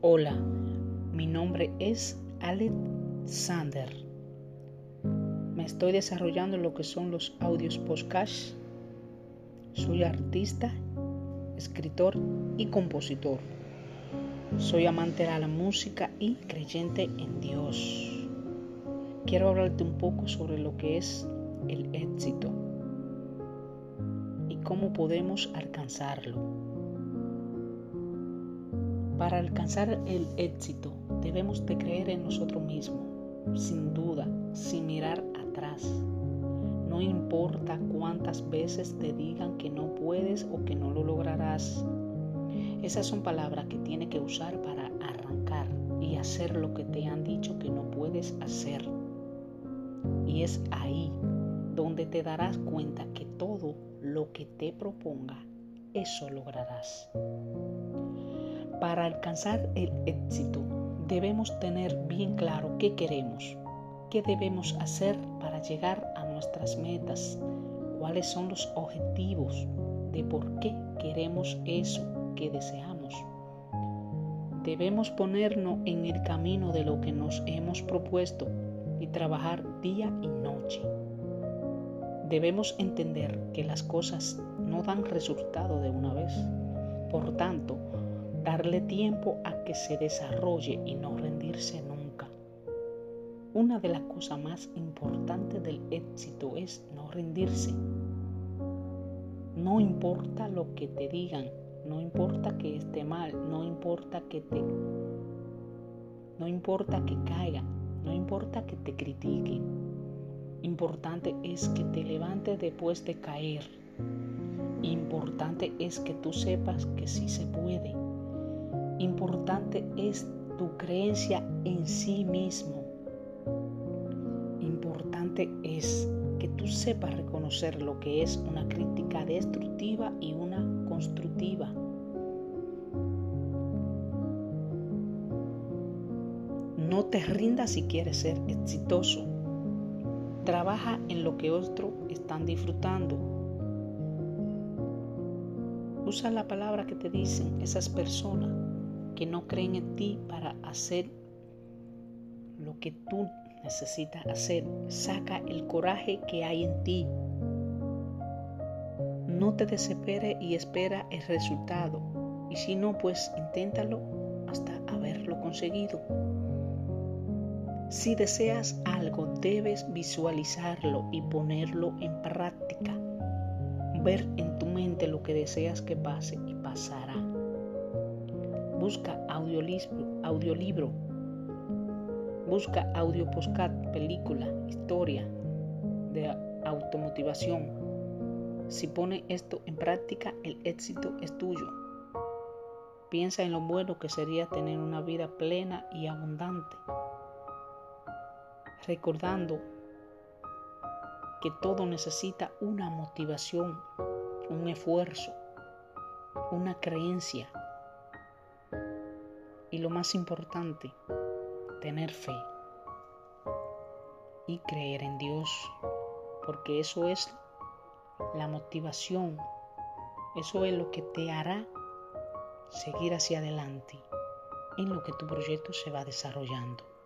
Hola, mi nombre es Alexander. Me estoy desarrollando lo que son los audios podcast. Soy artista, escritor y compositor. Soy amante de la música y creyente en Dios. Quiero hablarte un poco sobre lo que es el éxito y cómo podemos alcanzarlo. Para alcanzar el éxito debemos de creer en nosotros mismos, sin duda, sin mirar atrás. No importa cuántas veces te digan que no puedes o que no lo lograrás. Esas son palabras que tienes que usar para arrancar y hacer lo que te han dicho que no puedes hacer. Y es ahí donde te darás cuenta que todo lo que te proponga, eso lograrás. Para alcanzar el éxito debemos tener bien claro qué queremos, qué debemos hacer para llegar a nuestras metas, cuáles son los objetivos de por qué queremos eso que deseamos. Debemos ponernos en el camino de lo que nos hemos propuesto y trabajar día y noche. Debemos entender que las cosas no dan resultado de una vez. Por tanto, darle tiempo a que se desarrolle y no rendirse nunca. Una de las cosas más importantes del éxito es no rendirse. No importa lo que te digan, no importa que esté mal, no importa que te no importa que caiga, no importa que te critiquen. Importante es que te levantes después de caer. Importante es que tú sepas que sí se puede Importante es tu creencia en sí mismo. Importante es que tú sepas reconocer lo que es una crítica destructiva y una constructiva. No te rindas si quieres ser exitoso. Trabaja en lo que otros están disfrutando. Usa la palabra que te dicen esas personas que no creen en ti para hacer lo que tú necesitas hacer. Saca el coraje que hay en ti. No te desesperes y espera el resultado. Y si no, pues inténtalo hasta haberlo conseguido. Si deseas algo, debes visualizarlo y ponerlo en práctica. Ver en tu mente lo que deseas que pase y pasará. Busca audiolibro. Busca audio postcat, película, historia de automotivación. Si pone esto en práctica, el éxito es tuyo. Piensa en lo bueno que sería tener una vida plena y abundante. Recordando que todo necesita una motivación, un esfuerzo, una creencia y lo más importante, tener fe y creer en Dios, porque eso es la motivación, eso es lo que te hará seguir hacia adelante en lo que tu proyecto se va desarrollando.